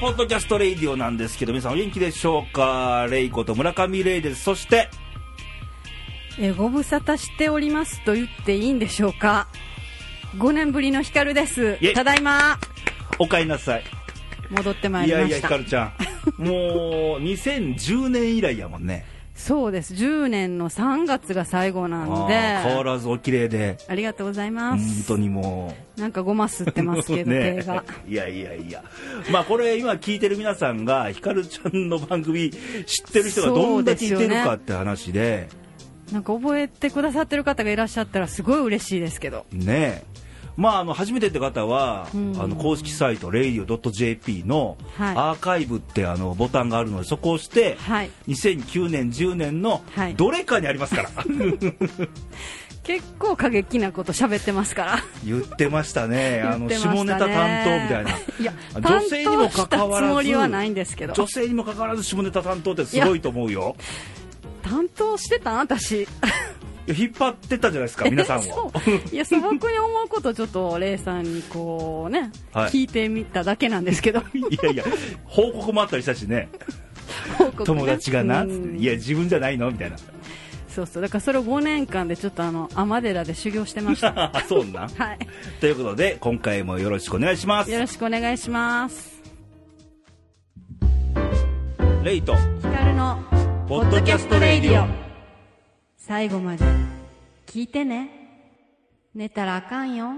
ポッドキャストレイディオなんですけど皆さんお元気でしょうか？レイこと村上レイです。そしてえご無沙汰しておりますと言っていいんでしょうか？5年ぶりのヒカルですただいま。おかえりなさい。戻ってまいいやいやひりましたかるちゃん。もう2010年以来やもんねそうです。10年の3月が最後なんで。変わらずお綺麗で。ありがとうござい本ます。当にもう。なんかごますってますけど、ね。手が。いやいやいや、まあこれ、今聞いてる皆さんが、ひかるちゃんの番組、知ってる人がどんだけいてるかって話で、なんか覚えてくださってる方がいらっしゃったらすごい嬉しいですけど。ねまあ、あの初めてって方は、うん。あの公式サイト radio.jp のはい。アーカイブってあのボタンがあるのでそこを押して、はい。2009年10年のはい。どれかにありますから、結構過激なこと喋ってますから。言ってましたね。あの下ネタ担当みたいな。いや女性にもかかわらず担当したつもりはないんですけど。女性にもかかわらず下ネタ担当ってすごいと思うよ。担当してたん？私引っ張ってたじゃないですか 皆さんをいや素朴に思うことをちょっとレイさんにこうね、はい。聞いてみただけなんですけど。いやいや報告もあったりしたしね。ね。友達がなうん。いや自分じゃないの？みたいな。そうそう。だからそれを5年間でちょっとあの尼寺で修行してました。あ そうなん。はい。ということで今回もよろしくお願いします。よろしくお願いします。レイとヒカルのポッドキャストレイディオ最後まで。聞いてね。寝たらあかんよ。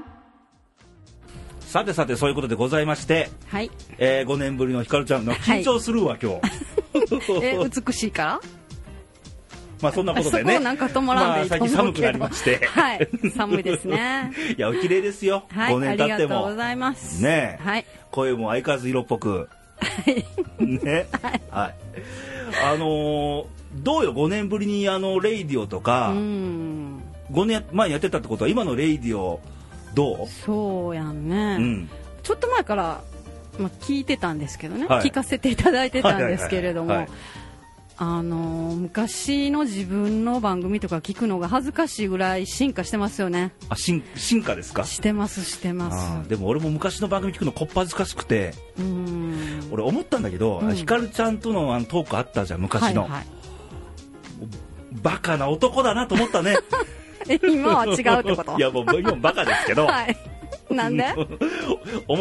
さてさてそういうことでございまして、はい。えー、5年ぶりのひかるちゃんのはい。緊張するわ、今日。え美しいから？まあそんなことでそねこなんか止まらんでいいとまあ、最近寒くなりまして。はい。寒いですね。いやお綺麗ですよ、はい。5年ありが経っても。とうございます。ねえ。はい。声も相変わらず色っぽく。ね。はい、あのーどうよ5年ぶりにあのレイディオとか、うん。5年前にやってたってことは今のレイディオどそうやんね、う、うん、ちょっと前から、まあ、聞いてたんですけどね、はい。聞かせていただいてたんですけれどもあのー昔の自分の番組とか聞くのが恥ずかしいぐらい進化してますよね。あ進進化ですか？してますしてまあすーでも俺も昔の番組聞くのこっぱずかしくてうん。俺思ったんだけど、うん。ひかるちゃんとのあのトークあったじゃん昔の、はいはいバカな男だなと思ったね。え今は違うってこと？いやもう今もバカですけど、はい。なんで？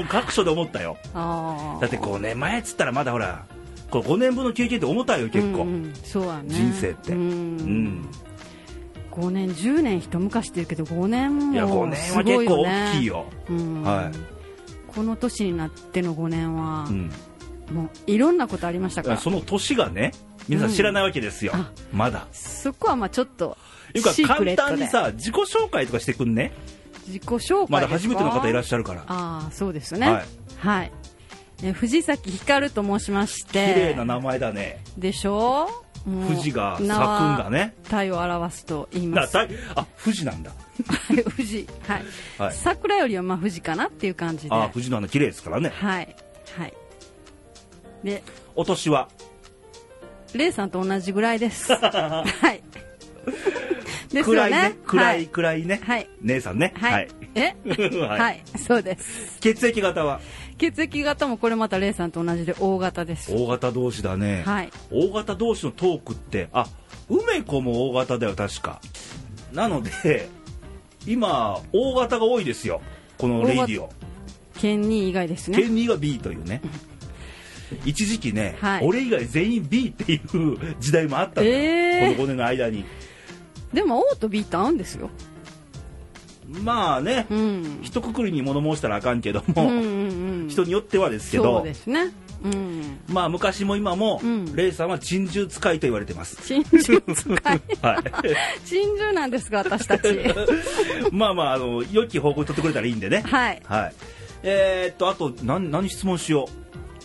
各所で思ったよだって5年前っつったらまだほらこれ5年分の経験って重たいよ結構、うんうんそうやね人生ってううんん5年10年一昔って言うけど5年いや5も年は結構大きいよ、うんはいこの年になっての5年は、うん、もういろんなことありましたからその年がね皆さん知らないわけですよ、あまだ。そこはまあちょっというか簡単にさ自己紹介とかしてくんね。自己紹介まだ初めての方いらっししゃるから。ああそうですね。はい。はい、え藤崎光と申しまし綺て麗な名前だね。でしょ？富士が咲くんだね。体を表すと言います。あ富士なんだ。富士はい、はい。桜よりはまあ富士かなっていう感じで。あ富士の花綺麗ですからね。はい。はい。でお年は？レイさんと同じぐらいです。はい。です暗いねよね。暗い、はい。暗いね、はい。姉さんね。はい、え？ははい。い、そうです。血液型は？血液型もこれまたレイさんと同じで O 型です。大型同士だね、はい。大型同士のトークってあ梅子も大型だよ確か。なので今大型が多いですよ。このレイディオ。ケンニー以外ですね。ケンニーが B というね一時期ね、はい。俺以外全員 B っていう時代もあったんだよ、えー。この5年の間に。でも O と B って合うんですよ。まあね、うん。一括りに物申したらあかんけども、うんうんうん人によってはですけそどうですね。うん。まあ昔も今も、うん。レイさんは珍獣使いと言われてます。珍獣使い。はい。珍獣なんですが私たち。まあまああの良き方向に取ってくれたらいいんでね。はい。はい。えーっとあと何何質問しよう、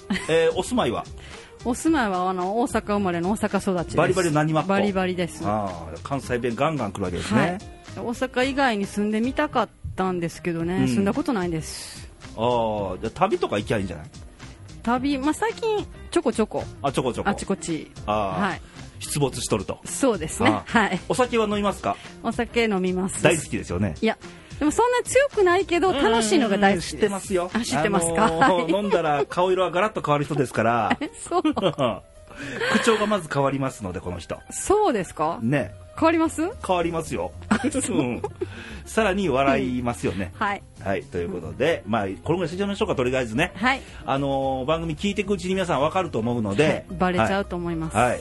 えーお住まいは？お住まいはあの大阪生まれの大阪育ちです。バリバリの何マバリバリです。ああ関西弁ガンガン来るわけですね、はい。大阪以外に住んでみたかったんですけどね、うん。住んだことないです。ああじゃあ旅とか行きゃいいんじゃない？旅、まあ、最近ちょこちょこ。あちょこちょこ。あちこち。ああはい。出没しとると。そうですね。あはい。お酒は飲みますか？お酒飲みます。大好きですよね。いやでもそんな強くないけど楽しいのが大好きです。知ってますよ。あ知ってますか、あのー飲んだら 顔色はガラッと変わる人ですから。そう。口調がまず変わりますのでこの人。そうですか？ね。変わります？変わりますよ、う。ん、さらに笑いますよね、はい。はいということで、まあこれぐらいしてみましょうかとりあえずね。はい、あのー番組聞いていくうちに皆さん分かると思うので、バレちゃうはと思います。はい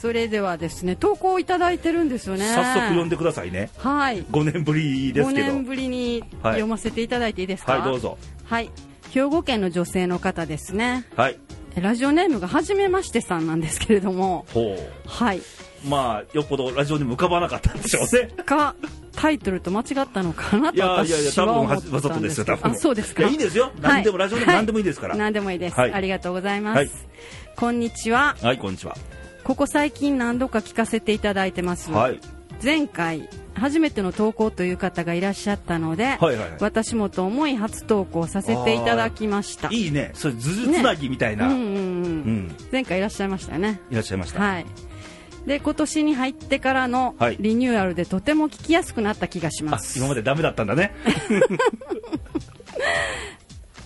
それではですね投稿いただいてるんですよいね。早速読んでくださいね。はい。5年ぶりです5けど。年ぶりにはい読ませていただいていいですか？はい。どうぞ。はい。兵庫県の女性の方ですね。はい。ラジオネームがはじめましてさんなんですけれども。ほはい、うまあよっぽどラジオにも浮かばなかったんでしょうね。かタイトルと間違ったのかなといやいやいや私は多分思ったわざとんですよ多分。あそうですか？いやいいんですよ。何でもラジオでも何でもいいですから。は何でもいいです、はい。ありがとうございます、はい。こんにちは。はいこんにちはここ最近何度か聞かせていただいてます、はい。前回初めての投稿という方がいらっしゃったので、はいはいはい。私もと思い初投稿させていただきました。いいね。それずつなぎみたいな、うんうんうん。うん。前回いらっしゃいましたよね。いらっしゃいました、はい。で今年に入ってからのはい。リニューアルでとても聞きやすくなった気がしまあす、今までダメだったんだね。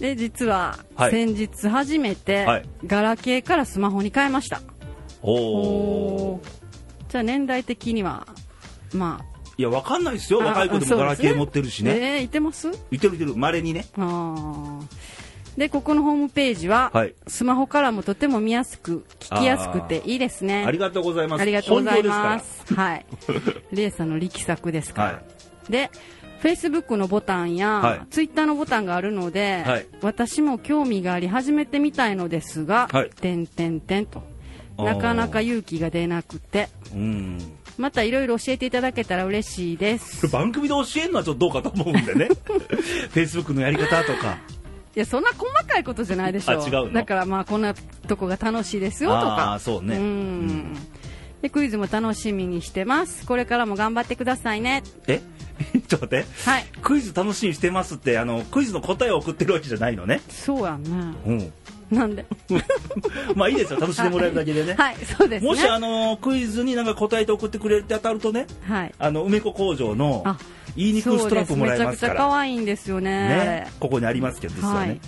で実ははい。先日初めてはい。ガラケーからスマホに変えました、おおじゃあ年代的にはまいやわかんないですよ。あ若い子でもガラケー持ってるしね。えーいてます？いてるいてる。まれにね。あー。でここのホームページは、はい。スマホからもとても見やすく聞きやすくていいですね。ありがとうございます。ありがとうございま本すはい。レイさんの力作ですから、はで Facebook のボタンや、はい。Twitter のボタンがあるので、はい。私も興味があり始めてみたいのですが、はい。てんてんてんと。あーなかなか勇気が出なくて。うん。またいろいろ教えていただけたら嬉しいです。番組で教えるのはちょっとどうかと思うんでね。Facebook のやり方とか。いやそんな細かいことじゃないでしょあ違うの？だからまあこんなとこが楽しいですよとか。あーそうね。ん。うん。でクイズも楽しみにしてます。これからも頑張ってくださいね。え？ちょっと待って。はい。クイズ楽しみにしてますってあのクイズの答えを送ってるわけじゃないのね。そうやね。うん なんで。まあいいですよ。楽しんでもらえるだけでね、はいそうですね。もしあのクイズになんか答えて送ってくれて当たるとねはい。あの梅子工場のあ言いにくいストラップもらえますから。めちゃくちゃ可愛いんですよね。ね、ここにありますけどですよね、はい。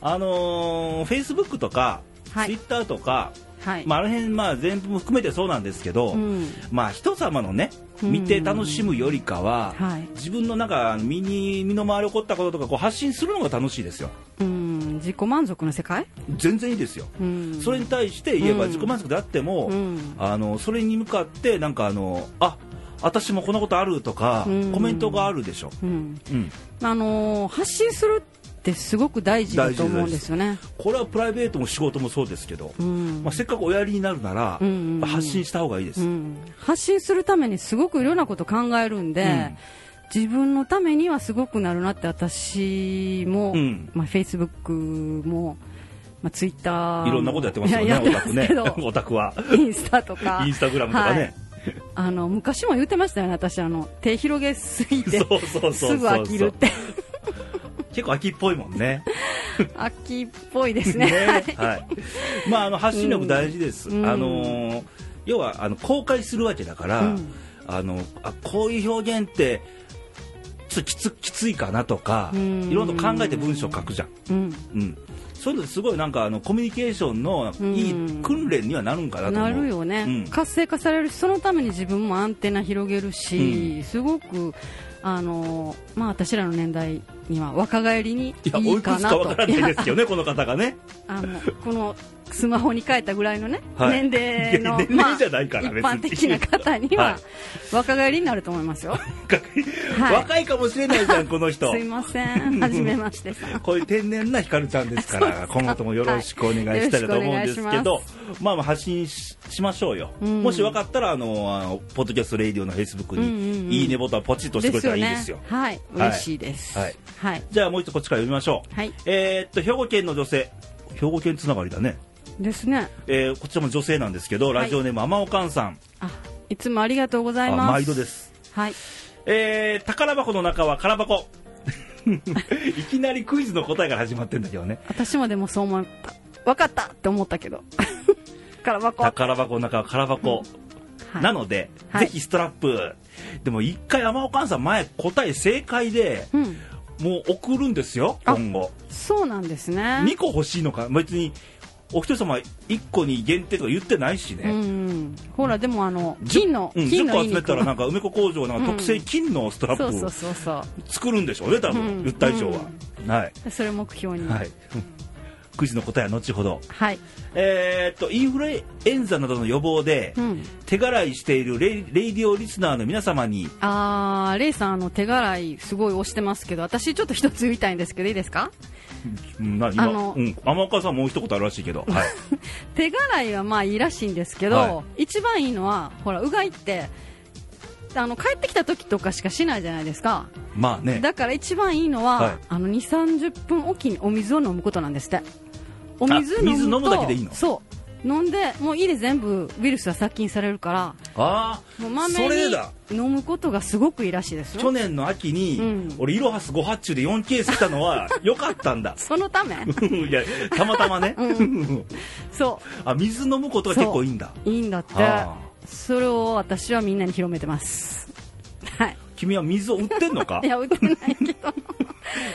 あのフェイスブックとか、はい。ツイッターとか、はい、まあ、あの辺、まあ、全部含めてそうなんですけど、うん。まあ、人様のねうん。見て楽しむよりかは、はい。自分のなんか身に身の回り起こったこととかこう発信するのが楽しいですよ。うん自己満足の世界？全然いいですよ、うん。それに対して言えばうん。自己満足であっても、うん。あのそれに向かってなんかあのあ私もこんなことあるとか、うん。コメントがあるでしょ、うあのー発信するってすごく大事だと思うんですよね。これはプライベートも仕事もそうですけど、うん。まあ、せっかくおやりになるなら、うんうんうん。発信した方がいいです、うん。発信するためにすごくいろんなこと考えるんで、うん自分のためにはすごくなるなって私も、うん。まあ、Facebook も、まあ、Twitter もいろんなことやってますよね、オタクね。オタクは。インスタとか。インスタグラムとかね。あの昔も言ってましたよね私あの手広げすぎてそうそうそうすぐ飽きるって。結構秋っぽいもんね。秋っぽいですね。はい。まあ、あの、発信力大事です。うん。あのー、要は、あの、公開するわけだから、うん。あの、あ、こういう表現って、ときつきついかなとか、うんいろんな考えて文章書くじゃん。うんうん。そういうのすごいなんかあのコミュニケーションのいい訓練にはなるんかなと思う。なるよね、うん活性化されるしそのために自分もアンテナ広げるし、すごくあのまあ私らの年代には若返りにいや、おいくついいかなとかわからないですけどね、この方がね。あのこのスマホに変えたぐらいのね、はい。年齢の年齢じゃないからまあ、一般的な方には、はい。若返りになると思いますよ。はい。若いかもしれないじゃん、この人。す。いません。はじめまして こういう天然なひかるちゃんですから、今後ともよろしくお願いしたいと思うんですけど、まあまあ発信ししましょうよ。うん。もし分かったら、あの、あのポッドキャストレイディオのフェイスブックうんうんうん。に、いいねボタンポチッとしてくれたらいいですよ。はい。嬉しいです。はい。はい、じゃあもう一度こっちから読みましょう。はい。えーっと、兵庫県の女性。兵庫県つながりだね。ですね。えーこちらも女性なんですけど、ラジオネーム、あまおかんさん。あいつもありがとうございあます。毎度です。はい。えー、宝箱の中は空箱。いきなりクイズの答えから始まってんだけどね。私もでもそう思った。分かったって思ったけど。空箱。宝箱の中は空箱。はい。なので、はい。ぜひストラップ。でも一回天岡さん前答え正解でうん。もう送るんですよあ今後。そうなんですね。2個欲しいのか別にお一人様1個に限定とか言ってないしうね、ん。ほらでもあのじゅ金のうん、10金のいい肉。個集めたらなんか梅子工場なん。か特製金のストラップを作るんでしょうね多分、うん。言った以上は、はい、うそれを目標に。はい、クイズの答えは後ほど。はい。えーっとインフルエンザなどの予防でうん。手洗いしているレイレイディオリスナーの皆様にあーレイさんあの手洗いすごい押してますけど私ちょっと一つ言いたいんですけどいいですか？うんな今あのうん、天岡さんもう一言あるらしいけど、はい、手洗いはまあいいらしいんですけど、は一番いいのはほらうがいってあの帰ってきた時とかしかしないじゃないですか。まあね。だから一番いいのは、はい。あの2 3 0分おきにお水を飲むことなんですって。お水飲むと水飲むだけでいいの？そう。飲んでもう胃で全部ウイルスは殺菌されるからあもうまあめにそれだ。飲むことがすごくいいらしいですよ。去年の秋に、うん。俺イロハス5発注で4ケース来たのは 良かったんだ。そのため。いやたまたまね、そあ水飲むことが結構いいんだ。う。いいんだって。あそれを私はみんなに広めてます。はい。君は水を売ってんのか？いや売ってないけど。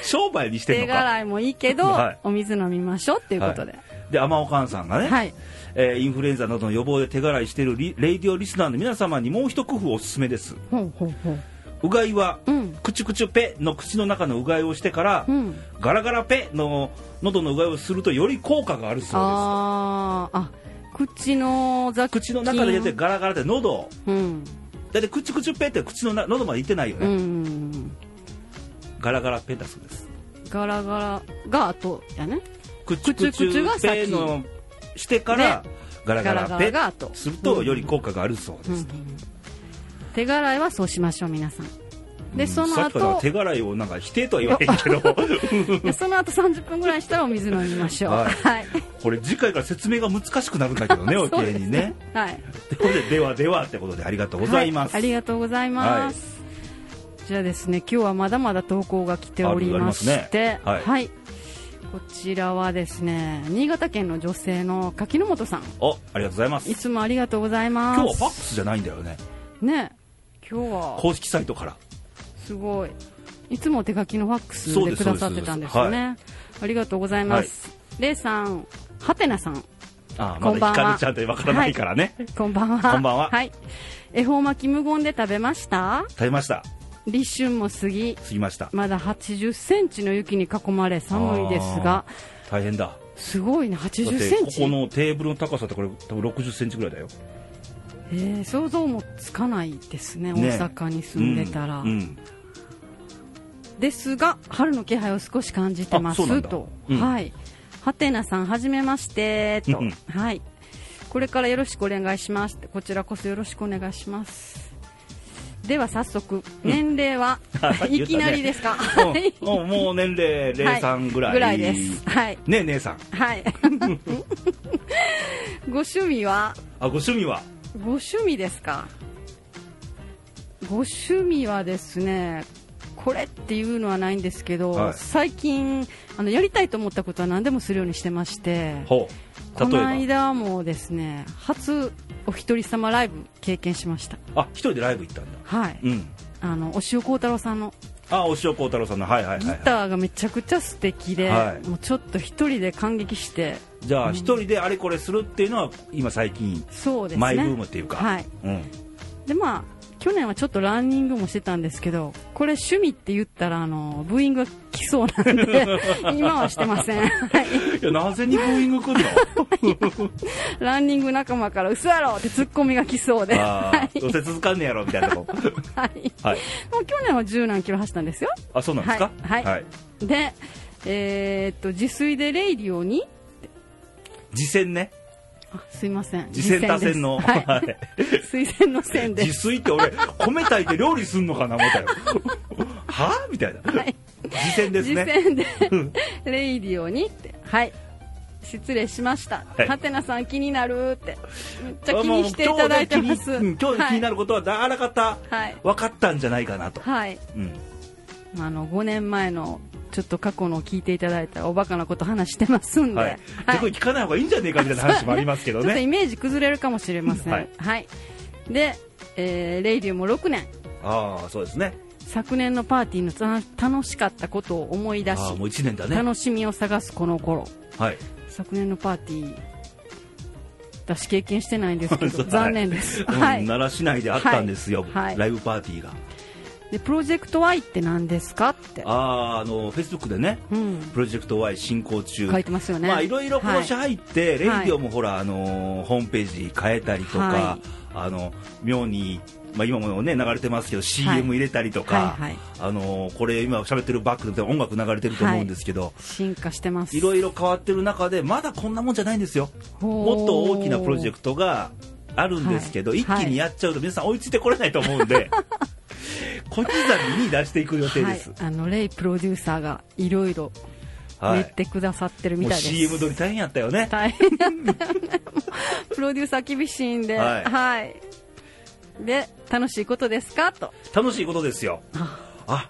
商売にしてん手のか？洗いもいいけど、はい。お水飲みましょうっていうことで、で天岡さんがね、はい。えーインフルエンザなどの予防で手洗いしているリレイディオリスナーの皆様にもう一工夫おすすめです。ほうほうほう。うがいは、うん。クチュクチュペの口の中のうがいをしてから、うん。ガラガラペの喉のうがいをするとより効果があるそうあーあ口の雑口の中で入れてガラガラで喉。をうん。だってクチュクチュペって口のな喉まで行ってないようね、んガラガラペだそうです。ガラガラが後やね。クチュクチクチュクチュがュ先ペのしてから、ガラガラペが後。するとより効果があるそうです、うん。手洗いはそうしましょう皆さんで、うん。その後手洗いをなんか否定とは言わへんけど。でその後30分ぐらいしたらお水飲みましょう。ははい。い、これ次回から説明が難しくなるんだけどね おそうです経にね。はい。ということでではではってことでありがとうございます、はい、ありがとうございます、じゃあですね今日はまだまだ投稿が来ておりましてね。はい。こちらはですね新潟県の女性の柿本さん。おありがとうございます。いつもありがとうございます。今日はファックスじゃないんだよね。ね。今日は。公式サイトからすごい。いつも手書きのファックスでくださってたんですよねありがとうございます、レイさんはてなさん。あこんばんは。ちゃんってわからないからね、こんばんは。こんばんは。はい。恵方巻き無言で食べました？食べました。立春も過ぎ。過ぎました。まだ80センチの雪に囲まれ寒いですが。大変だ。すごいねだ80ってセンチ。ここのテーブルの高さってこれ多分60センチぐらいだよ。えー想像もつかないですね。ね。大阪に住んでたら、うんうんですが春の気配を少し感じてます。と、うんはい。はてなさんはじめましてと。うんはい。これからよろしくお願いします。こちらこそよろしくお願いします。では早速年齢は、あさっき言いきなりですか？うん。うんもう年齢03ぐらい、ぐらいです。はい。ねえ姉さん。はい。ご趣味は？あご趣味は？ご趣味ですか？ご趣味はですねこれっていうのはないんですけど、はい。最近あのやりたいと思ったことは何でもするようにしてましてこの間もですね初お一人様ライブ経験しました。ばあ一人でライブ行ったんだ。はい。うん。あのお塩幸太郎さんの。あお塩幸太郎さんの。はいはいはい、ギはい、ターがめちゃくちゃ素敵で、はい。もうちょっと一人で感激して。じゃあ一人であれこれするっていうのは今最近そうですね。マイブームっていうか。はい。うん。でまあ去年はちょっとランニングもしてたんですけどこれ趣味って言ったらあのブーイングが来そうなんで 今はしてません。はいいやなぜにブーイング来んの？ランニング仲間から嘘やろってツッコミが来そうで。どうせ続かんねやろみたいなとこ。はい。はい。もう去年は十何キロ走ったんですよ。あそうなんですか？はい。はい。でえーっと自炊でレイディオに次戦ね。あ すいません。次戦多戦の、はい。はい。推薦の線で。自炊って俺米炊いて料理すんのかな思ったよ。はみたいな、はい。次戦です次ね戦で。レイディオにって。はい。失礼しました。はい。はてなさん気になるって。めっちゃ気にしていただいてます。今日で気になることはあらかた。はい。分かったんじゃないかなと、はい。うん、あの5年前のちょっと過去のを聞いていただいたらおバカなこと話してますんで、はい。はい。逆に聞かない方がいいんじゃねえかみたいな話もありますけどちょっとイねメージ崩れるかもしれません。ははい。い。で、えーレイディオも6年。ああそうですね。昨年のパーティーのた楽しかったことを思い出しもう1年だね。楽しみを探すこの頃。はい。昨年のパーティー私経験してないんですけど はい残念です、うんはい。奈良市内であったんですよ、はい。はい。ライブパーティーがでプロジェクト Y って何ですかって。あああのフェイスブックでねうん。プロジェクト Y 進行中。書いてますよね。まあいろいろ今年はい入って、レイディオもほら、あのーホームページ変えたりとか、はあの妙に、まあ、今もね流れてますけど CM 入れたりとか、はいはい。あのーこれ今喋ってるバックで音楽流れてると思うんですけど、進化してます。い、ろいろ変わってる中でまだこんなもんじゃないんですよ。もっと大きなプロジェクトがあるんですけど、はい。一気にやっちゃうと皆さん追いついてこれないと思うんで 小刻みに出していく予定です。はい、あのレイプロデューサーがいろいろはい。言ってくださってるみたいです、CM 撮り大変やったよね。大変。だったよねプロデューサー厳しいんで。はい。はい、で楽しいことですか？と。楽しいことですよ。あ。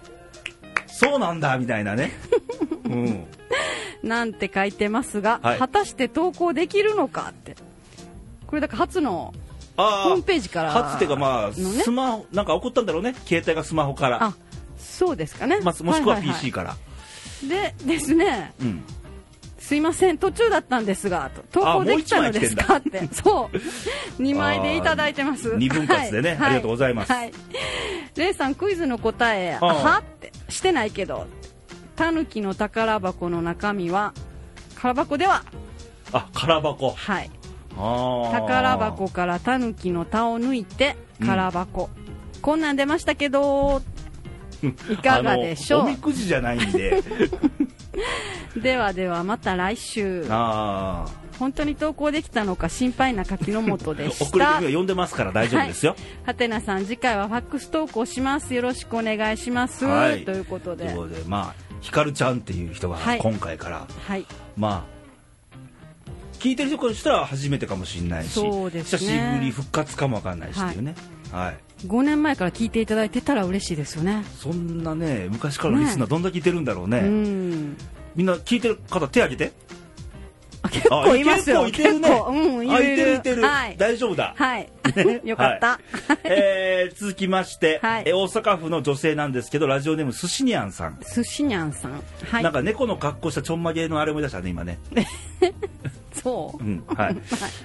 そうなんだみたいなね。うん。なんて書いてますが、はい。果たして投稿できるのかって。これだから初のあホームページから初っていうかまあ、スマホなんか送ったんだろうね。携帯がスマホから。あそうですかね、まあ、もしくははいはいはい。PC から。でですね。うん。すいません途中だったんですがと投稿できたのですか？って。そう。2枚でいただいてます。あー二分割でね。はい。ありがとうございます。はい。レイさんクイズの答えはってしてないけどタヌキの宝箱の中身は空箱では？あ、空箱。はい宝箱からタヌキの田を抜いて空箱、こんなん出ましたけど いかがでしょう？おみくじじゃないんで。ではではまた来週。あ本当に投稿できたのか心配な柿の本であ。した。遅れてみは読んでますから大丈夫ですよ。はてなさん次回はファックス投稿します。よろしくお願いします、はい。ということで。ということで、まあ、ひかるちゃんっていう人がはい。今回から、はい。まあ、聞いてる人からしたら初めてかもしれないし、ね。久しぶり復活かもわかんないしっていうね。はい。5年前から聞いていただいてたら嬉しいですよね。そんなね、昔からのリスナーどんだけいてるんだろうね。うん。みんな聞いてる方手挙げて。あ結構いますよ。あ結構いてるね。うんいあ、るいてるいてる。はい、大丈夫だ。はい、よかった、えー続きまして、はい。えー大阪府の女性なんですけどラジオネームすしにゃんさん、寿司にゃんさん。はい。なんか猫の格好したちょんまげのあれ思い出したね今ね、そう？うん はい。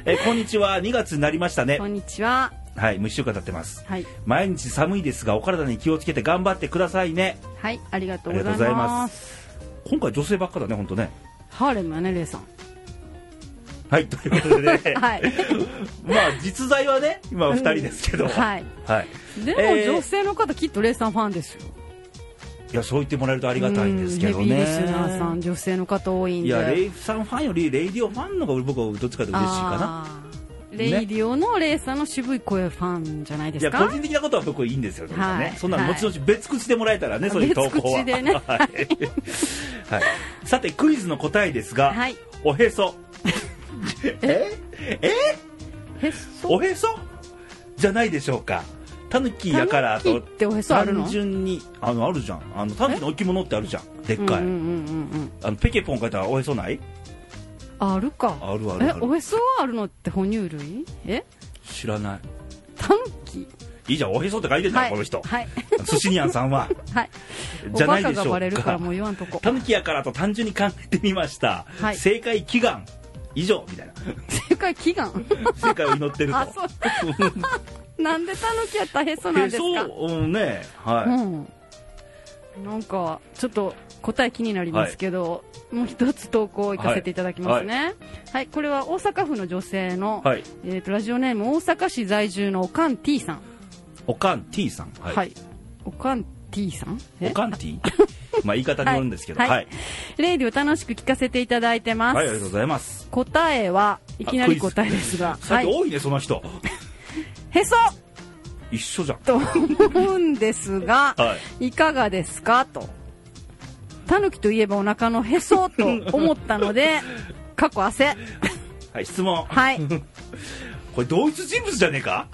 えーこんにちは。2月になりましたね。こんにちは。はいもう1週間経ってます。はい。毎日寒いですがお体に気をつけて頑張ってくださいね。はいありがとうございまます。今回女性ばっかだね本当ね。ハーレムやねレイさん。はいということでね、はい。まあ実在はね今は2人ですけど、はい。はい。でも、えー女性の方きっとレイさんファンですよいやそう言ってもらえるとありがたいんですけどね。リスナーさん女性の方多いんで。いやレイさんファンよりレイディオファンの方が僕はどっちかというと嬉しいかな。レイディオのレイさんの渋い声ファンじゃないでい。や個すか人的なことは僕いいんですよ、ね。はい。そんな後々別口でもらえたらね、そういう投稿は。でね。はい。はい。さて、クイズの答えですが、はい。おへそ。え？え？おへそ？じゃないでしょうか。タヌキやからあるの？単純にあのあるじゃん。あのタヌキの置物ってあるじゃん。でっかい、うんうんうんうんあのペケポン書いたらおへそない？あるか。あるあるある。えおへそあるのって哺乳類？え？知らない。タヌキ？いいじゃんおへそって書いてんじゃん、この人。はい。寿司にゃんさんは。はい。じゃないでしょうか。おバカがバレるからもう言わんとこタヌキやからと単純に考えてみました、はい。正解祈願。以上みたいな。正解祈願。正解を祈ってると なんでタヌキやったらへそなんですか？へそ？うんね。はい、うん。なんかちょっと答え気になりますけど、もう一つ投稿を行かせていただきますね。はい、これは大阪府の女性の、はい。えー、とラジオネーム大阪市在住のおかん T さん。おかん T さん。は、はい。い、おかん T さん？え？おかん T まあ言い方によるんですけど。ははい。い、レイディを楽しく聞かせていただいてます、はいありがとうございます。答えはいきなり答えですが、はい、多いねその人へそ。一緒じゃん。と思うんですが、はい。いかがですか？と。タヌキといえばお腹のへそと思ったので、過去汗。はい質問。はい。これ同一人物じゃねえか？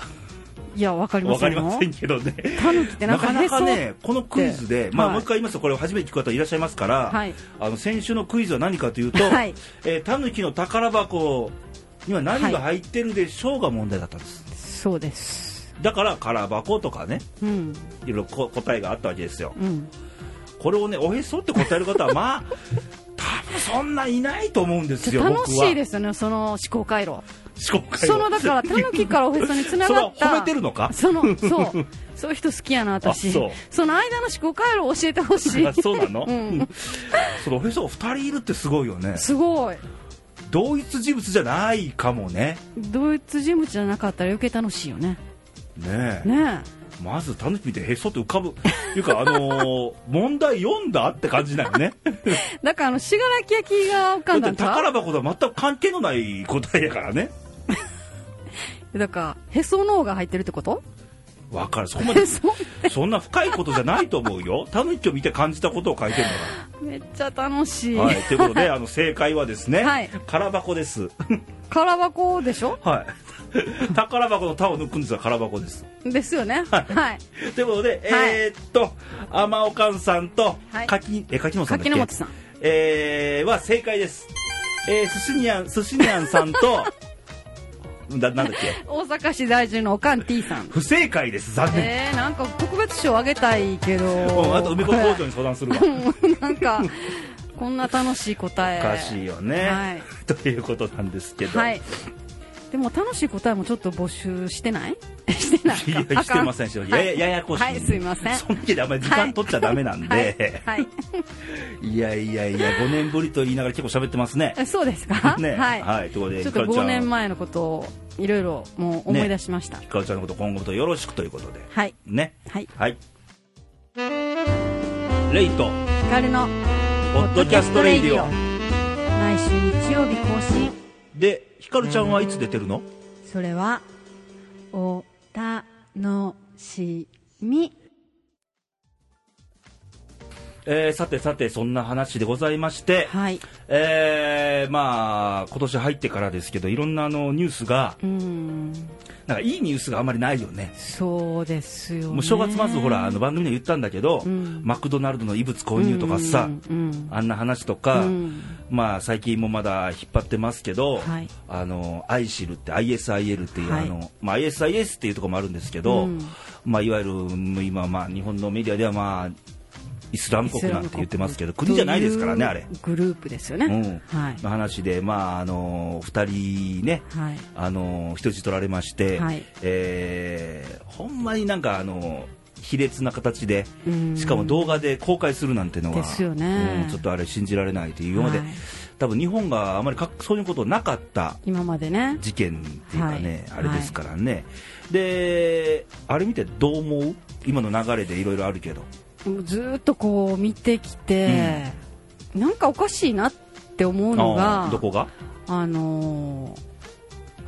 いや、わかりまわせんよかりませ。んけどね。タヌキってなかなかねこのクイズで、まあ、はいもう一回言いますとこれを初めて聞く方いらっしゃいますから、はい。あの先週のクイズは何かというと、はい。えータヌキの宝箱には何が入ってるでしょうが問題だったんです、そうです。だから空箱とかねうん。いろいろこ答えがあったわけですよ。うん。これをねおへそって答える方はまあ多分そんないないと思うんですよ楽しいですよねその思考回路。思考回路。そのだからタヌキからおへそにつながったそ褒めてるのか？そのそう。そういう人好きやな私。あそう。の間の思考回路を教えてほしい。あそうなの、うん。そのおへそが2人いるってすごいよね。すごい同一人物じゃないかもね。同一人物じゃなかったら余計楽しいよね。ねえ。ねまずタヌキ見てへそって浮かぶ。いうかあのー 問題読んだって感じだよね。え だからあの信楽焼きが浮かんだだってんちゃう？宝箱とは全く関係のない答えやからね。だからへその緒が入ってるってこと？わかる。そこまで。へそそんな深いことじゃないと思うよ。タヌキを見て感じたことを書いてるんだかめっちゃ楽しい、らはい。ということで あの正解はですね、はい。空箱です。空箱でしょ？はい。宝箱の「た」を抜くんですが空箱です。ですよね。はい。ということで、はい。えーっと天おかんさんとはい。柿え柿本さん柿本さん。えーは正解です。えー、寿司にゃん寿司にゃんさんとだなんだっけ？大阪市在住のおかん T さん。不正解です残念、えー、なんか特別賞あげたいけど。うんあと梅子工場に相談するわ。なんかこんな楽しい答え。おかしいよね、はい。ということなんですけど、はいでも楽しい答えもちょっと募集してない？してないか？いやしてませんし、はい。ややややこしい、はいすいません。そんなであんまり時間取っちゃダメなんで、はい、はい。い、やいやいや5年ぶりと言いながら結構喋ってますね。えそうですか？ね。はい、はい。ということでちょっと5ひかるちゃん。年前のことをいろいろもう思い出しました、ひかるちゃんのこと今後とよろしくということで。はい。ね。はい。はい。レイト光のポッドキャストレイディオ。毎週日曜日更新。でひかるちゃんはいつ出てるの？それはお楽しみ。えーさてさてそんな話でございまして、はい。えーまあ今年入ってからですけどいろんなあのニュースがうんなんかいいニュースがあまりないよね。そうですよね。もう正月まずほらあの番組で言ったんだけど、うん。マクドナルドの異物混入とかさ、うんうんあんな話とか、うん。まあ最近もまだ引っ張ってますけど、はい。あの ISIL って ISIL っていう、はい。あのまあ ISIS っていうところもあるんですけど、うん。まあいわゆる今まあ日本のメディアではまあイスラム国なんて言ってますけど国じゃないですからねあれ。グループですよね、うん。はい。の話で、まあ、あの2人ね、はい。あの人質取られまして、はい。えーほんまになんかあの卑劣な形でうん。しかも動画で公開するなんてのはですよね。うんちょっとあれ信じられないという今まで、はい多分日本があまりかそういうことなかった今までね。事件っていうかね、はい。あれですからね、であれ見てどう思う？今の流れでいろいろあるけどずーっとこう見てきて、なんかおかしいなって思うのあがーどこが？あのー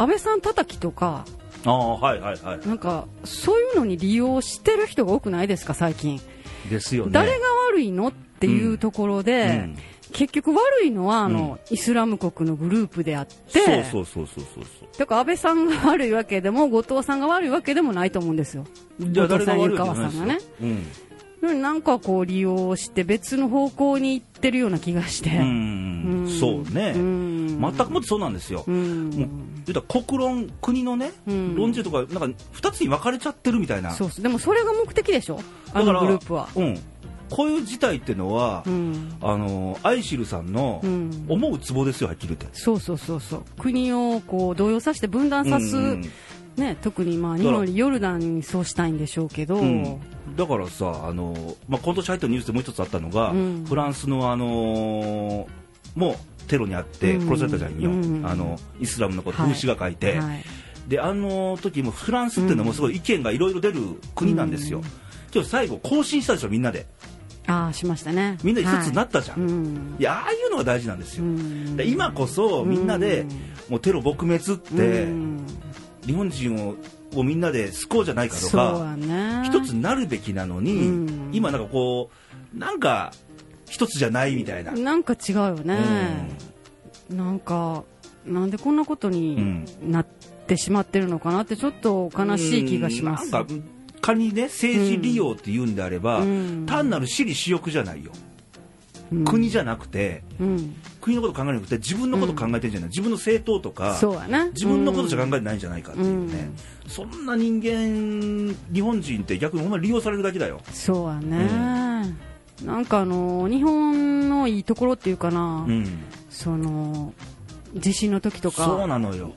安倍さん叩きとかああはいはいはい。なんかそういうのに利用してる人が多くないですか最近、ですよね。誰が悪いのっていうところで、うん。結局悪いのはあの、イスラム国のグループであってそうそうそうそうそうだから安倍さんが悪いわけでも後藤さんが悪いわけでもないと思うんですよ。じゃあ誰が悪いわけじゃないですよ後藤さん湯川さんがね。うんでなんかこう利用して別の方向に行ってるような気がして、そうね、うん。全くもってそうなんですよ、うん。もうたら国論、国のね、うん。論じとか、なんか2つに分かれちゃってるみたいな、そうでもそれが目的でしょ？あのグループは。うん、こういう事態っていうのは、うん。あのアイシルさんのうん。思うツボですよ、はっきり言って。そうそうそうそう。国をこう動揺させて分断さす、うんね、特にまあ日本よりヨルダンにそうしたいんでしょうけど、うん。だからさ、あのまあ、今年入ったニュースでもう一つあったのが、うん。フランスの、あのもうテロにあってうん。殺されたじゃんよ、うん。あのイスラムのこと、はい。風刺が書いて、はい。であの時もフランスっていうのもすごい意見がいろいろ出る国なんですよ、うん。今日最後、更新したでしょ、みんなで、ああしましたね。みんなで一つになったじゃん、はい。い、うん。や、ああいうのが大事なんですよ、うん。で今こそみんなで、もうテロ撲滅って、うん日本人ををみんなで救おうじゃないかとか、一つになるべきなのに、うん。今、なんかこう、なんか一つじゃないみたいな。なんか違うよね、なんかなんでこんなことになってしまってるのかなってちょっと悲しい気がします、うん。なんか仮にね政治利用って言うんであれば、うん。単なる私利私欲じゃないよ、うん国じゃなくてうん。国のこと考えなくて自分のこと考えてるんじゃない、自分の政党とか自分のことじゃ考えてないんじゃないかっていうね、そんな人間日本人って逆にほんまに利用されるだけだよ。そうやね、なんかあの日本のいいところっていうかな、うん。その地震の時とか。そうなのよ。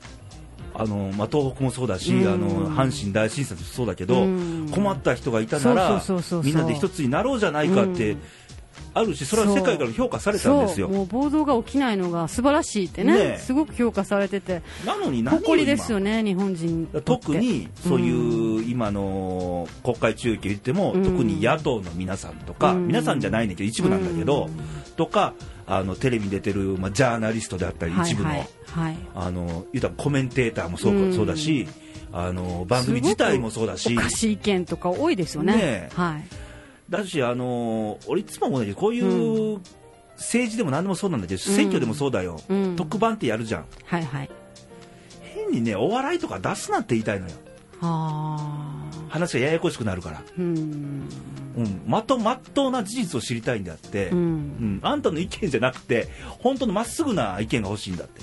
あの、まあ、東北もそうだし、うん。あの阪神大震災もそうだけど、うん。困った人がいたならみんなで一つになろうじゃないかって、うんあるしそれは世界から評価されたんですよ。もう暴動が起きないのが素晴らしいってね。ねえ。すごく評価されてて。なのに誇りですよねね日本人特にそういう今の国会中継言っても、うん。特に野党の皆さんとか、うん。皆さんじゃないねんけど一部なんだけど、うん。とかあのテレビに出てる、まあ、ジャーナリストであったり一部の、はいはいはい。あの言うたらコメンテーターもそう,、うん。そうだしあの番組自体もそうだし。おかしい意見とか多いですよね。ねえ。はいだしあの俺いつも思うんだけどこういう政治でも何でもそうなんだけど、選挙でもそうだよ、うん。特番ってやるじゃん。はいはい。変にねお笑いとか出すなって言いたいのよ。話がややこしくなるから、うん。うん、まとまっとうな事実を知りたいんであって、ううん。んあんたの意見じゃなくて本当のまっすぐな意見が欲しいんだって、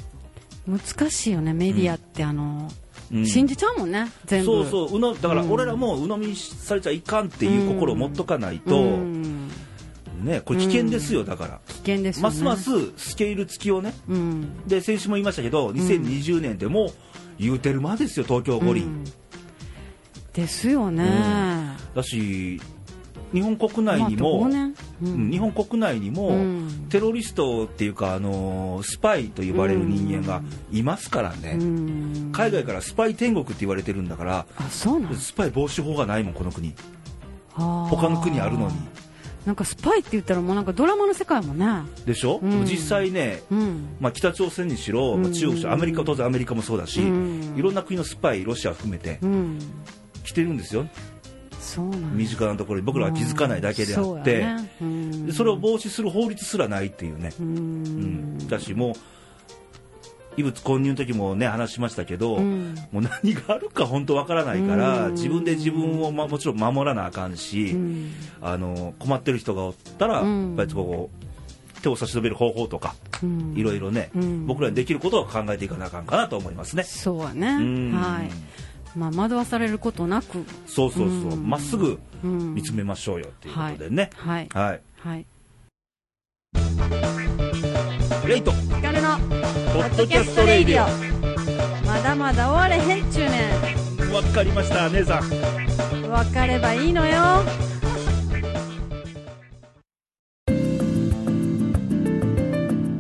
難しいよねメディアってあのうん信じちゃうもんね全部。そうそううのだからうん。俺らも鵜呑みにされちゃいかんっていう心を持っとかないと、うん。ね、これ危険ですよだから、危険ですよね。ますますスケール付きをね。うん。で先週も言いましたけど2020年でも言うてる間ですよ東京五輪、うん。ですよね、だし日本国内にまあも、どうねううんん日本国内にも、うん。テロリストっていうか、あのースパイと呼ばれる人間がいますからね、うん。海外からスパイ天国って言われてるんだからスパイ防止法がないもんこの国。他他の国あるのに。なんかスパイって言ったらもうなんかドラマの世界もね。でしょ、うん。でも実際ね、うん。まあ、北朝鮮にしろ、まあ、中国アメリカ当然アメリカもそうだし、うん。いろんな国のスパイロシア含めてうん。来てるんですよ身近なところに僕らは気づかないだけであって、それを防止する法律すらないっていうね、だしもう異物混入の時もね話しましたけど、うん。もう何があるか本当わからないから、うん。自分で自分を、ま、もちろん守らなあかんし、うん。あの困ってる人がおったら、うん。やっぱりこう手を差し伸べる方法とか、うん。いろいろね、うん。僕らにできることを考えていかなあかんかなと思いますね。そうやね。うん。はいまあ惑わされることなく。そうそうそう。うん。ま、っすぐうん。見つめましょうよっていうことでね。はい。はい。はい。レイト、ヒカルのポッドキャストレイディオ。まだまだ終われへんちゅうねわかりました、姉さん。ん分かればいいのよ。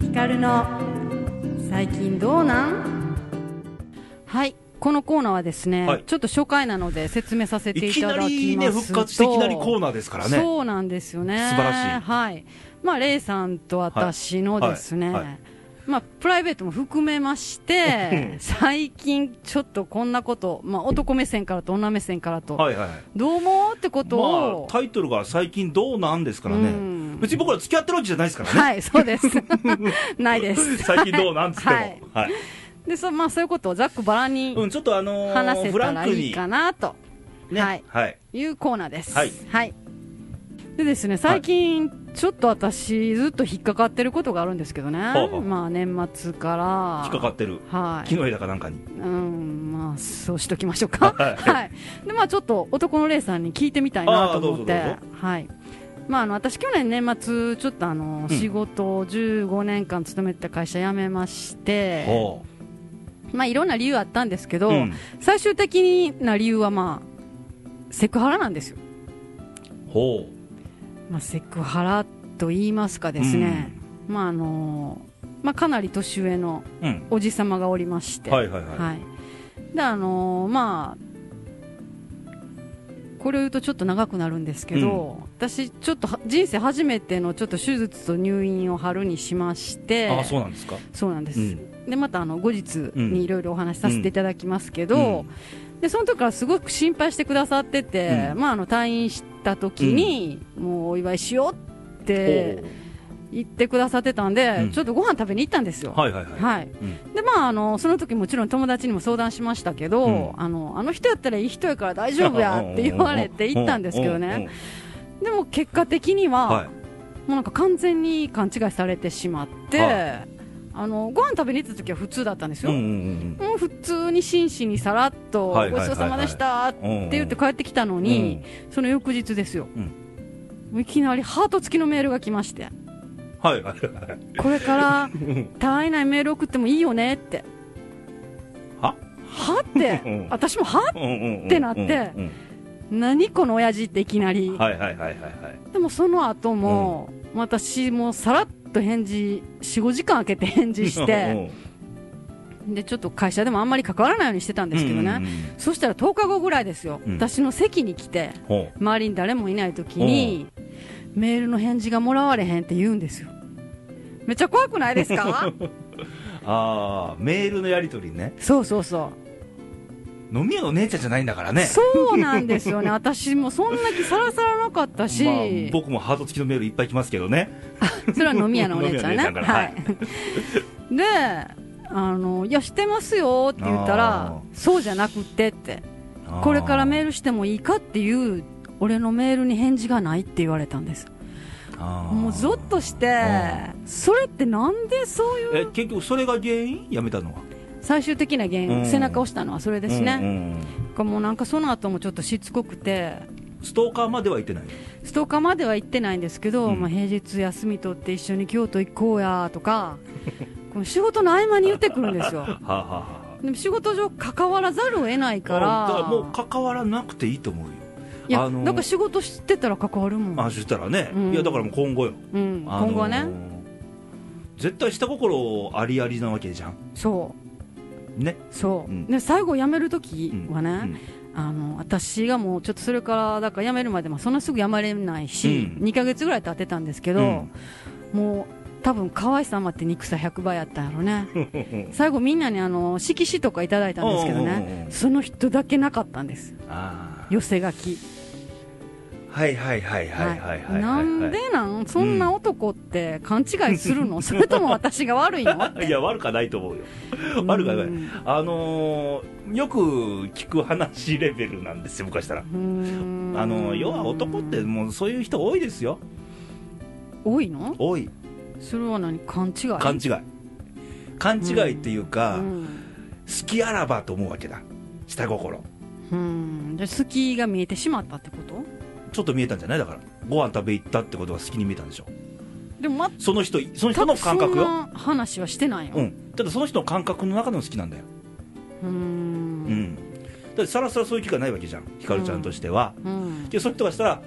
ヒカルの最近どうなん？はいこのコーナーはですね、はいちょっと初回なので説明させていきないただきりね、ますと復活していきなりコーナーですからね。そうなんですよね素晴らしいはいまあレイさんと私のですね、はいはいはいまあ、プライベートも含めまして、最近ちょっとこんなこと、まあ、男目線からと女目線からと、はいはい。どう思うってことまをあ、、タイトルが最近どうなんですからねうん。別に僕ら付き合ってるわけじゃないですからね。はい、そうです。ないです。最近どうなんつっても。ははいい。でそまあ、そういうことをざっくばらんにうん、ちょっとあのー話せフランクにたらいいかなとね。はいはい。いうコーナーです。はいでですね、最近、ちょっと私、ずっと引っかかってることがあるんですけどね、まあ年末から、引っかかってる。はい、木の枝かなんかに。うん、まあ、そうしときましょうか。はいはい。で、まあ、ちょっと男のレイさんに聞いてみたいなと思ってあーどうぞどうぞ、はい。まあ、あの、私、去年年末、ちょっとあの、うん仕事を15年間勤めてた会社辞めまして、ほまあ、いろんな理由あったんですけう。ど、うん最終的な理由は、まあ、セクハラなんですよ。ほまあ、セクハラと言いますかですね、まあ、あの、まあ、かなり年上のう。うん。おじ様がおりまして、はいはいはい。はい、であのーまあこれを言うとちょっと長くなるんですけど、私、ちょっとは人生初めてのちょっと手術と入院を春にしまして、ああ、そうなんですか。そうなんです、うんでまたあの後日うん。にいろいろお話しさせていただきますけど、うん。でその時からすごく心配してくださってて、うん。まあ、あの退院した時に、もうお祝いしようって言ってくださってたんで、うん。ちょっとご飯食べに行ったんですよ。はいはいはい。はい。うん。でまあ、あのその時もちろん友達にも相談しましたけど、うん。あのあの人やったらいい人やから大丈夫やって言われて行ったんですけどね、でも結果的には、はい。うなんか完全に勘違いされてしまって、はあのご飯食べに行った時は普通だったんですよ、うんうんもう普通に真摯にさらっと、ごちそうさまでしたってうん。うん言って帰ってきたのに、その翌日ですよ、うん。いきなりハート付きのメールが来まして、はいこれから他愛ないメール送ってもいいよねって、は？はって、うん。私もは？うんうんうんってなってうん何この親父っていきなり、はいはいはいはいはい。でもその後も、私もさらっと返事、4、5時間空けて返事して、でちょっと会社でもあんまり関わらないようにしてたんですけどね、うんうんうん。そしたら10日後ぐらいですよ、うん。私の席に来て、ほ周りに誰もいない時に、メールの返事がもらわれへんって言うんですよ。めっちゃ怖くないですか？う ああメールのやり取りね。そうそうそ飲み屋の姉ちゃんじゃないんだからう。ね。そうなんですよね。私もそんな気さらさらなかったし、まあ、僕もハート付きのメールいっぱい来ますけどね。それは飲み屋のお姉ちゃんね。飲み屋のお姉ちゃんから。はい。で、あの、いや、してますよって言ったあら、そうじゃなくって。って、これからメールしてもいいかっていう、俺のメールに返事がないって言われたんです。ももうゾッとして、それってなんでそういうえ結局それが原因？やめたのは最終的な原因、うん。背中を押したのはそれですね。うんうんかもうなんかその後もちょっとしつこくて、ストーカーまでは行ってない？ストーカーまでは行ってないんですけど、うん。まあ、平日休み取って一緒に京都行こうやとか、この仕事の合間に言ってくるんですよ。はあ、はあはあ、でも仕事上関わらざるを得ないから、だからもう関わらなくていいと思うよ。いや、あのだから仕事してたら関わるもん。あそしたらね、うん。いやだからもう今後よ、うん、あのー。今後はね、絶対下心ありありなわけじゃん。そう、ね。そう、うん。で最後辞めるときはね、うん。あの私がもうちょっとそれからだから辞めるまでもそんなすぐ辞めれないし、うん。2ヶ月ぐらい経ってたんですけど、うん。もう多分可愛さ余って憎さ100倍やったんやろね。最後みんなにあの色紙とかいただいたんですけどね。その人だけなかったんです。あ寄せ書き。あはいはいはいはいはいはいはい。なんでなん？そんな男って勘違いするの、それとも私が悪いの？いや悪かないと思うよ。悪かない。うんあのーよく聞く話レベルなんですよ昔から。あの要は男ってもうそういう人多いですよ。多いの？多い。それは何？勘違い？勘違い。勘違いっていうか、うん。好きあらばと思うわけだ。下心。うん。で好きが見えてしまったってこと？ちょっと見えたんじゃない？だからご飯食べ行ったってことが好きに見えたんでしょでもその人その人の感覚よ。話はしてないよ。うん。ただその人の感覚の中でも好きなんだよ。うーうん。んだってさらさらそういう気がないわけじゃん。ひかるちゃんとしては、うん。でそういう人がしたら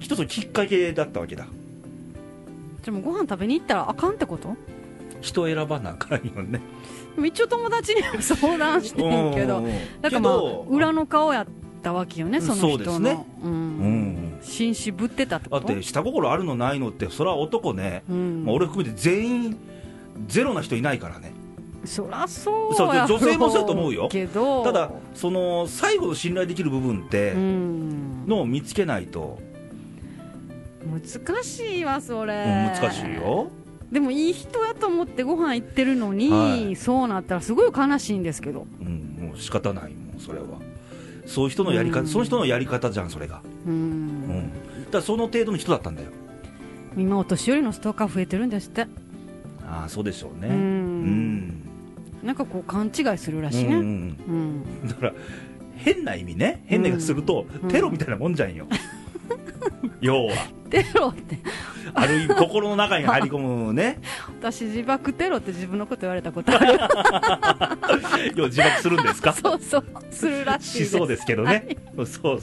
一つのきっかけだったわけだ。でもご飯食べに行ったらあかんってこと？人を選ばなあかんよね。一応友達には相談してんけどうん。だからまあ裏の顔やったわけよねその人の。そうですね。ううん。ん紳士ぶってたってことだって下心あるのないのってそれは男ね、うん。まあ、俺含めて全員ゼロな人いないからね。そらそう女性もそうやと思うよ。けど。ただその最後の信頼できる部分ってうん。のを見つけないと、難しいわそれ、うん難しいよ。でもいい人やと思ってご飯行ってるのに、はい。そうなったらすごい悲しいんですけど。うん、もう仕方ないもんそれはそういう人のやり方、うん。その人のやり方じゃんそれが、ううん。ん、だからその程度の人だったんだよ。今お年寄りのストーカー増えてるんですって。ああそうでしょうね。ううん。んなんかこう勘違いするらしいね、うんうんだから変な意味ね。変な意味すると、うん。テロみたいなもんじゃんよ 要は。テロって。ある意味心の中に入り込むね。私自爆テロって自分のこと言われたことある。要は自爆するんですか？そうそう。するらしいしそうですけどね、そうそう。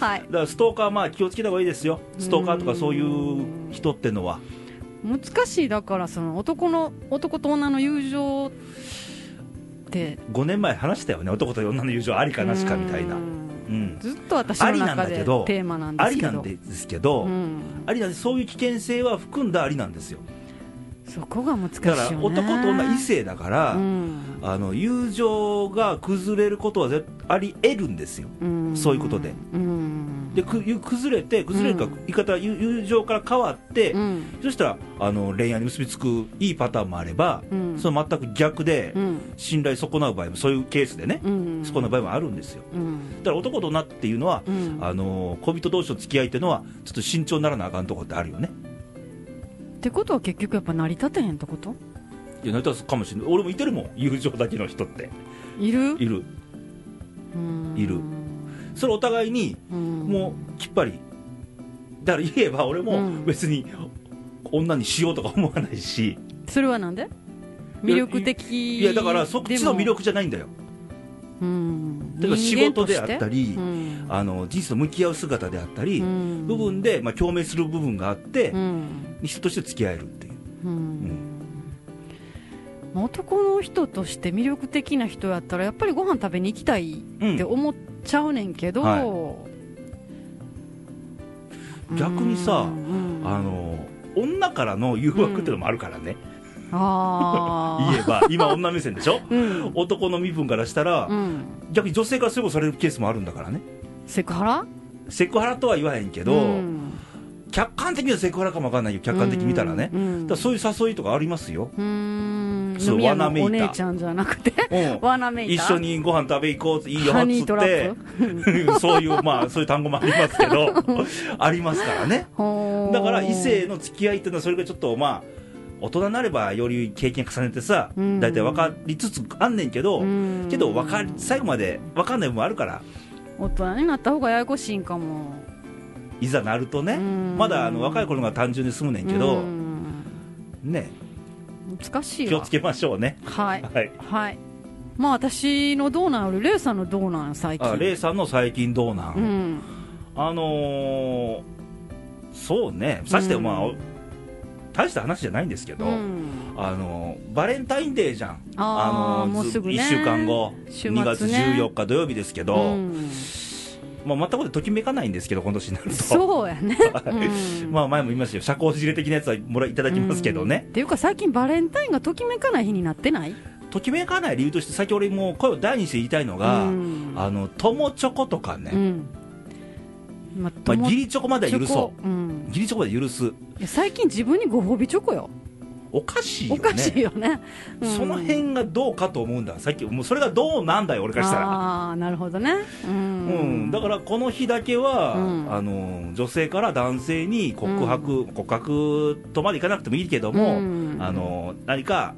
はい。だからストーカーまあ気をつけた方がいいですよ。ストーカーとかそういう人ってのは。難しい。だからその男の男と女の友情って。5年前話したよね。男と女の友情ありかなしかみたいなううん。んずっと私のありなん中でテーマなんであすけど。りなんですけど、うん。ありなんでそういう危険性は含んだありなんですよ。そこが難しいね。から男と女異性だから、うん。あの友情が崩れることは絶あり得るんですよ。うん。そういうことで。うんでく崩れて崩れるか、うん。言い方は友友情から変わって、うん。そしたらあの恋愛に結びつくいいパターンもあれば、うん。その全く逆で、うん。信頼損なう場合もそういうケースでね、うん。損なう場合もあるんですよ。うん。だから男と女っていうのは、うん。あの恋人同士の付き合いっていうのはちょっと慎重にならなあかんところってあるよね。ってことは結局やっぱ成り立てへんってこと？いや成り立つかもしれない。俺もいてるもん。友情だけの人って。いる？いる。うーん。いるそれお互いにうん。もうきっぱり。だから言えば俺もうん。別に女にしようとか思わないし、それはなんで？魅力的いやだからそっちの魅力じゃないんだよ。うん。だから仕事であったりうん。あの人生と向き合う姿であったり、うん。部分で、まあ、共鳴する部分があって、うん。人として付き合えるっていう。うん。男の人として魅力的な人やったらやっぱりご飯食べに行きたいって思っちゃうねんけど、はい。うん。逆にさうん。あの女からの誘惑っていうのもあるからね、あ 言えば今女目線でしょ？ーうん。男の身分からしたら、うん。逆に女性からそういうことされるケースもあるんだからね。セクハラ？セクハラとは言わへんけど、うん。客観的にはセクハラかもわかんないよ。客観的に見たらね、うん。だからそういう誘いとかありますよ、うーん飲み屋の罠めいたお姉ちゃんじゃなくてうん。罠めいた一緒にご飯食べ行こういいよっつって。そういうまあそういう単語もありますけど ありますからね。だから異性の付き合いっていうのはそれがちょっとまあ大人になればより経験重ねてさうん。大体分かりつつあんねんけどうん。けど分かり最後まで分かんない部分あるから。大人になった方がややこしいんかも。いざなるとねうん。まだあの若い頃が単純に済むねんけどうん。ね難しいわ。気をつけましょうね。はい。はい。はい。まあ私のどうなんレイさんのどうなんよ最近。あレイさんの最近どうなん、うん。あのーそうね。さしてまあ、うん大した話じゃないんですけど、うん。あのバレンタインデーじゃん。あーのもうすぐね。1週間後、ね2月14日土曜日ですけど、うんまあ、全くでときめかないんですけど今年になると。そうやね、はい。うん。まあ前も言いましたよ。社交辞令的なやつはもらいただきますけどうん。ねっ、ていうか最近バレンタインがときめかない日になってない？ときめかない理由として先俺もう声を大にして言いたいのが、うん。あの友チョコとかね、うん。ままあ、友義理チョコまでは許そう。うん。義理チョコまで許す。最近自分にご褒美チョコよおかしいよね。おかしいよね。うん。その辺がどうかと思うんだ。さっきもうそれがどうなんだよ俺からしたら。ああなるほどね。ううん、だからこの日だけは、うん。あの女性から男性に告白、告白とまでいかなくてもいいけども、うん。あの何か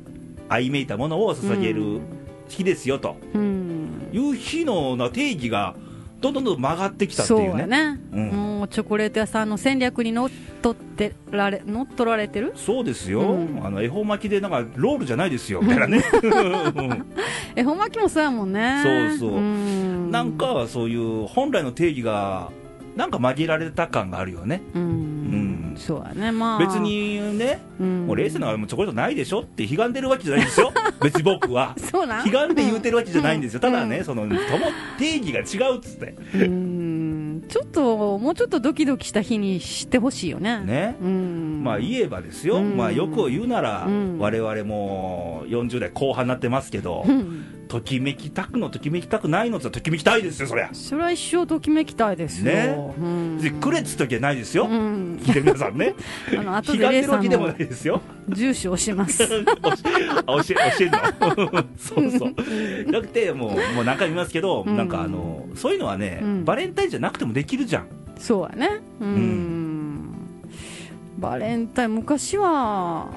相めいたものを捧げる日ですよと。うん。いう日のな定義がどんどんどん曲がってきたってそいううねやね、うんもうチョコレート屋さんの戦略にのっとってられ乗っ取られてる？そうですよ、うん。あの恵方巻きでなんかロールじゃないですよ みたいなね。う ん恵方巻きもそうやもんね。そうそう。ん。なんかそういう本来の定義がなんか曲げられた感があるよね。うん、うん。そうやねまあ。別、にねうん、もう冷静なもうチョコレートないでしょって悲願でるわけじゃないんですよ。別に僕は。そうなん。悲願で言うてるわけじゃないんですよ、ただね、うんそのとも定義が違うっつって。うんちょっともうちょっとドキドキした日にしてほしいよね。ね、うん。まあ言えばですよ、うん。まあよくを言うなら、うん。我々も40代後半になってますけど、うんときめきたくのときめきたくないのってときめきたいですよそりゃ。それは一生ときめきたいですよ、ね。うん。くれっつったわけないですよ、うん、聞いてる皆さんね。あの後でレイさんでもなのいですよ。住所をします。教えあ教え教えんの？そうそう。なくてもうもう何回も言いますけど、うん。なんかあのそういうのはね、うん。バレンタインじゃなくてもできるじゃん。そうやね。うん、バレンタイン昔は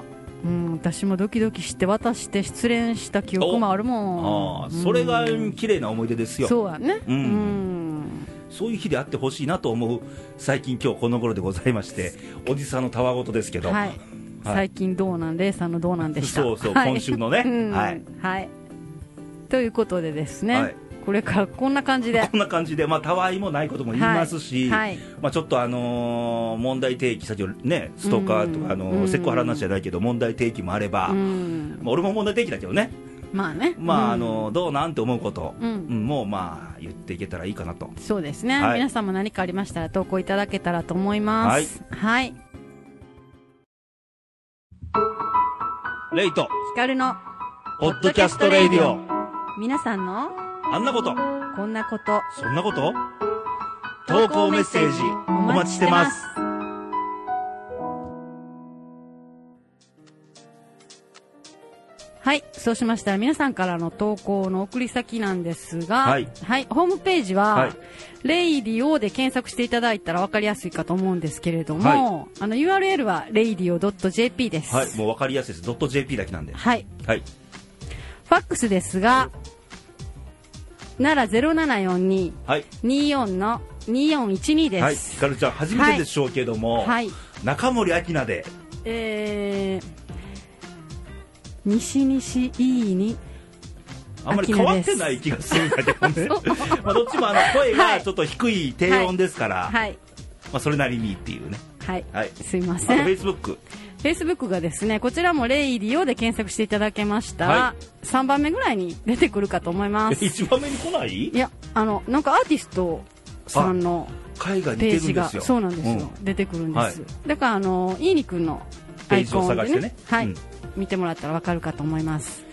うん、私もドキドキして渡して失恋した記憶もあるもん。ああそれがうん綺麗な思い出ですよ。そうやね。うん。うん。そういう日であってほしいなと思う最近今日この頃でございましておじさんのたわごとですけど、はい、最近どうなん？レイさんのどうなんでした？そうそう、はい今週のね、うん。はい、はい。ということでですね、はいこれからこんな感じで。こんな感じで、まあ、たわいもないことも言いますし、はいまあ、ちょっと、あのー問題提起、先ほどね、ストーカーとか、あのうんーセクハラの話じゃないけど、問題提起もあれば、うん。まあ、俺も問題提起だけどね、まあね。まあ、うん。あのーどうなんて思うこと、うん。うんもうまあ、言っていけたらいいかなと。そうですね、はい。皆さんも何かありましたら投稿いただけたらと思います。はい、レイト、ヒカルのポッドキャストレイディオ、皆さんのあんなこと、こんなことそんなこと？投稿メッセージお待ちしてます。ははい。そうしましたら、皆さんからの投稿の送り先なんですが、はいホームページは、はいレイディオで検索していただいたら分かりやすいかと思うんですけれども、あの URL は radio.jp です。はい、もう分かりやすいです。ドット .jp だけなんで。はい。はい。ファックスですが、奈良0742はい。24の2412です。はい。ひかるちゃん、初めてでしょうけども、はい。中森明菜で、えー、西西いいに、あんまり変わってない気がするんだけどね。まあどっちもあの声はいがちょっと低い低音ですから、はい。まあそれなりにっていうね。はい。はい。すいません。Facebook。Facebook がですね、こちらもレイディオで検索していただけました。ら、は3番目ぐらいに出てくるかと思います。え一番目に来ない？いや、あの、なんかアーティストさんのページが。そうなんですよ、う出てくるんです。はだから、あの、いいにくんのアイコンでねね。はい、うん。見てもらったらわかるかと思います。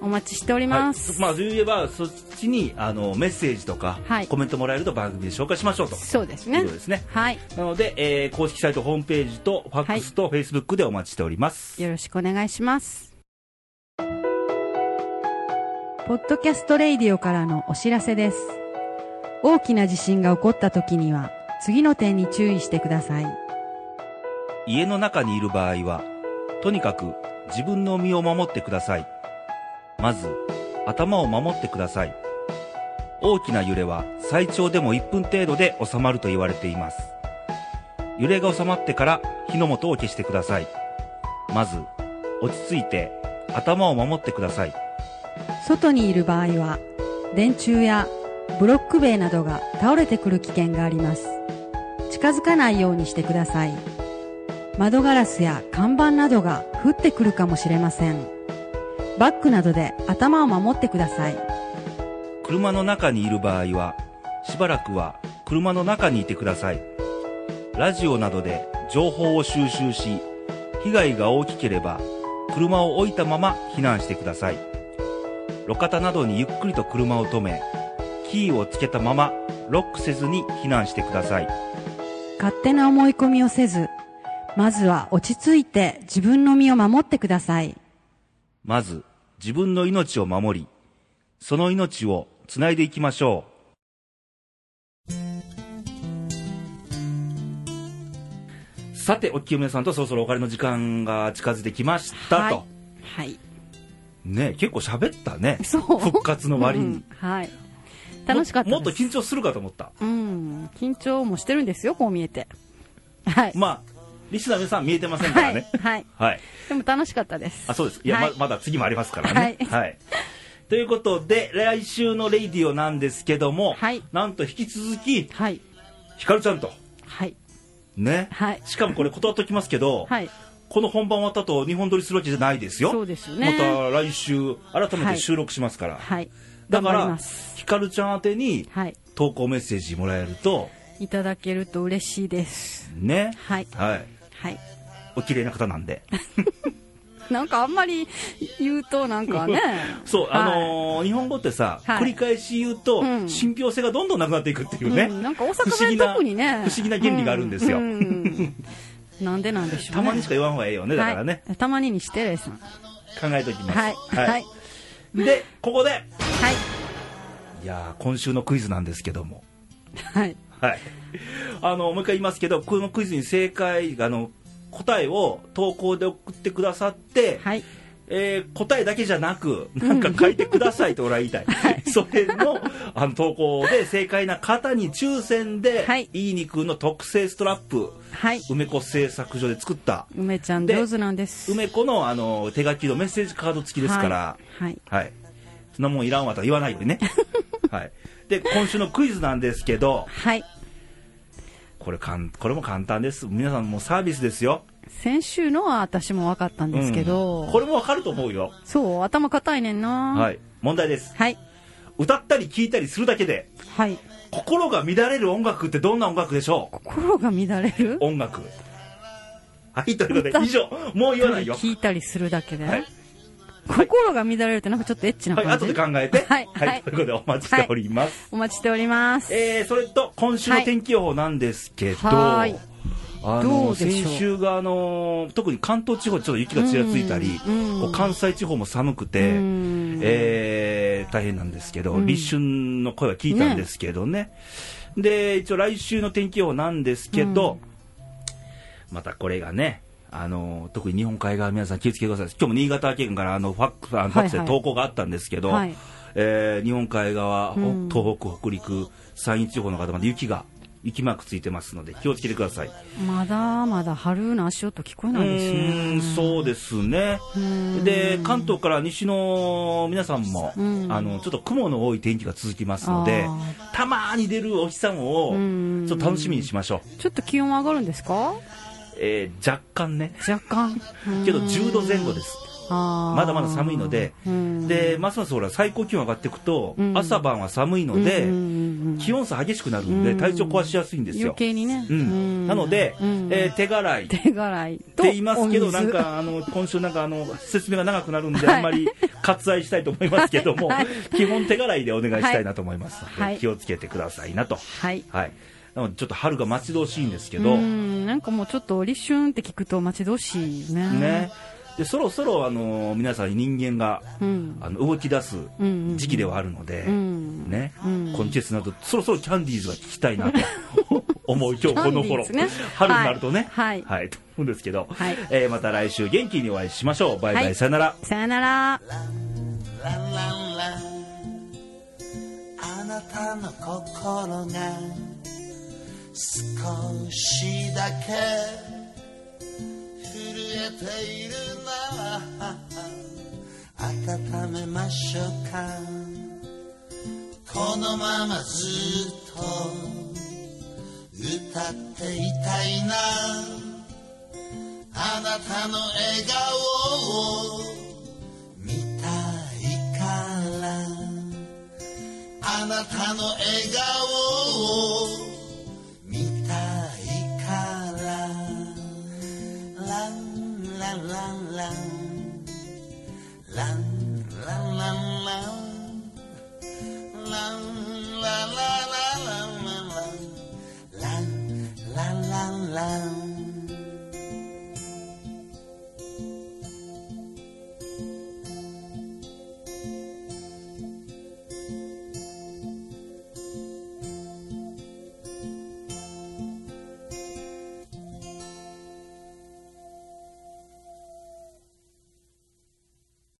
お待ちしておりはいます。まあ、そういえば、そっちにあのメッセージとか、はいコメントもらえると番組で紹介しましょうと。そうですね。ですね。はい。なので、えー公式サイト、ホームページと、ファックスと、フェイスブックでお待ちしております。よろしくお願いします。ポッドキャストレイディオからのお知らせです。大きな地震が起こった時には、次の点に注意してください。家の中にいる場合は、とにかく自分の身を守ってください。まず、頭を守ってください。大きな揺れは最長でも1分程度で収まると言われています。揺れが収まってから火の元を消してください。まず、落ち着いて頭を守ってください。外にいる場合は、電柱やブロック塀などが倒れてくる危険があります。近づかないようにしてください。窓ガラスや看板などが降ってくるかもしれません。バッグなどで頭を守ってください。車の中にいる場合は、しばらくは車の中にいてください。ラジオなどで情報を収集し、被害が大きければ、車を置いたまま避難してください。路肩などにゆっくりと車を止め、キーをつけたままロックせずに避難してください。勝手な思い込みをせず、まずは落ち着いて自分の身を守ってください。まず、自分の命を守り、その命をつないでいきましょう。さて、お清めさんとそろそろお別れの時間が近づいてきましたと。はい。はい。ね結構喋ったね。復活の割に。うんはい。楽しかったもっと緊張するかと思った。うん。緊張もしてるんですよ、こう見えて。はい。まあ、リスナーさん見えてませんからね。はい。はい。でも楽しかったです。あ、そうです。いや、はいままだ次もありますからね。はいということで、来週のレイディオなんですけども、はいなんと引き続き、はい。ひかるちゃんと、はい。ね。はい。しかもこれ断っときますけど、はい。この本番終わった後、日本撮りするわけじゃないですよ。そうですよねまた来週、改めて収録しますから。はい。だからひかるちゃん宛てにはい。投稿メッセージもらえると、いただけると嬉しいです。ね。はい。はい。はい。お綺麗な方なんで。なんかあんまり言うとなんかね。そう、はいあのー日本語ってさ、はい繰り返し言うと、うん信憑性がどんどんなくなっていくっていうね。うんなんか大阪弁特にね。不思議な原理があるんですよううんなんでなんでしょうね。たまにしか言わん方がええよね、だからね。はい。たまににして、レイさん。考えておきます。はい。はい。で、ここで、はい。いやー今週のクイズなんですけども。はい。はい。あの、もう一回言いますけど、このクイズに正解、あの、答えを投稿で送ってくださって、はい。えー答えだけじゃなく、なんか書いてくださいと俺は言いたい。それのあの投稿で正解な方に抽選で、はいいい肉の特製ストラップ、はい。梅子製作所で作った、梅ちゃんで上手なんです。梅子のあの手書きのメッセージカード付きですから、はい。はい。そんなもんいらんわとは言わないよね。はい。で、今週のクイズなんですけど、はい。これかん、これも簡単です。皆さんもうサービスですよ。先週のは私も分かったんですけど、うんこれもわかると思うよ。そう、頭固いねんな。。はいい。問題です。はい。歌ったり聴いたりするだけで、はい。心が乱れる音楽ってどんな音楽でしょ心が乱れる？う音楽。はい、ということで、以上、もう言わないよ。聞いたりするだけで、はい心が乱れるってなんかちょっとエッチなはい、感じ？後で考えて。はい。はい。ということで、お待ちしております。お待ちしております。えー、それと、今週の天気予報なんですけど、はい。あどのうでしょう？先週があの特に関東地方ちょっと雪がちらついたり、関西地方も寒くて、うん。えー大変なんですけど、うん。立春の声は聞いたんですけどね。で一応来週の天気予報なんですけど、またこれがねあの特に日本海側皆さん気をつけてください。今日も新潟県からあのファックスファックスで投稿があったんですけど、はい。えー日本海側、うん。東北北陸山陰地方の方まで雪が雪マークついてますので気をつけてください。まだまだ春の足音聞こえないですうーんね。そうですね。うん。で関東から西の皆さんも、うん。あのちょっと雲の多い天気が続きますのであたまーに出るお日様をうん。ちょっと楽しみにしましょう、ちょっと気温上がるんですか？えー若干ね。若干？けど10度前後です。ままだまだ寒いので、でますますほら最高気温上がっていくと、うん。朝晩は寒いので、気温差激しくなるんで、うん。体調壊しやすいんですよ。余。計にね。うん、なので、うん。えー手洗い。って手洗いと言いますけど、なんかあの今週、なんかあの説明が長くなるんで、はい。あんまり割愛したいと思いますけども、はい。基本手洗いでお願いしたいなと思いますので、はい。気をつけてくださいなと。はい。はいなのでちょっと春が待ち遠しいんですけうど、んなんかもうちょっと立春って聞くと待ち遠しいね。ね、でそろそろあの皆さん人間がうん。あの動き出すうん時期ではあるので、うん。ね、うん。この季節になるとそろそろキャンディーズが聞きたいなと 思う今日この頃、ね。春になるとね、はい。はい、と思うんですけど、はい。えーまた来週元気にお会いしましょう。バイバイ、はいさよなら。さよなら。あなたの心が少しだけ震えているな。温めましょうか。このままずっと歌っていたいな。あなたの笑顔を見たいから。あなたの笑顔を lan, lan, lan, lan, lan, lan.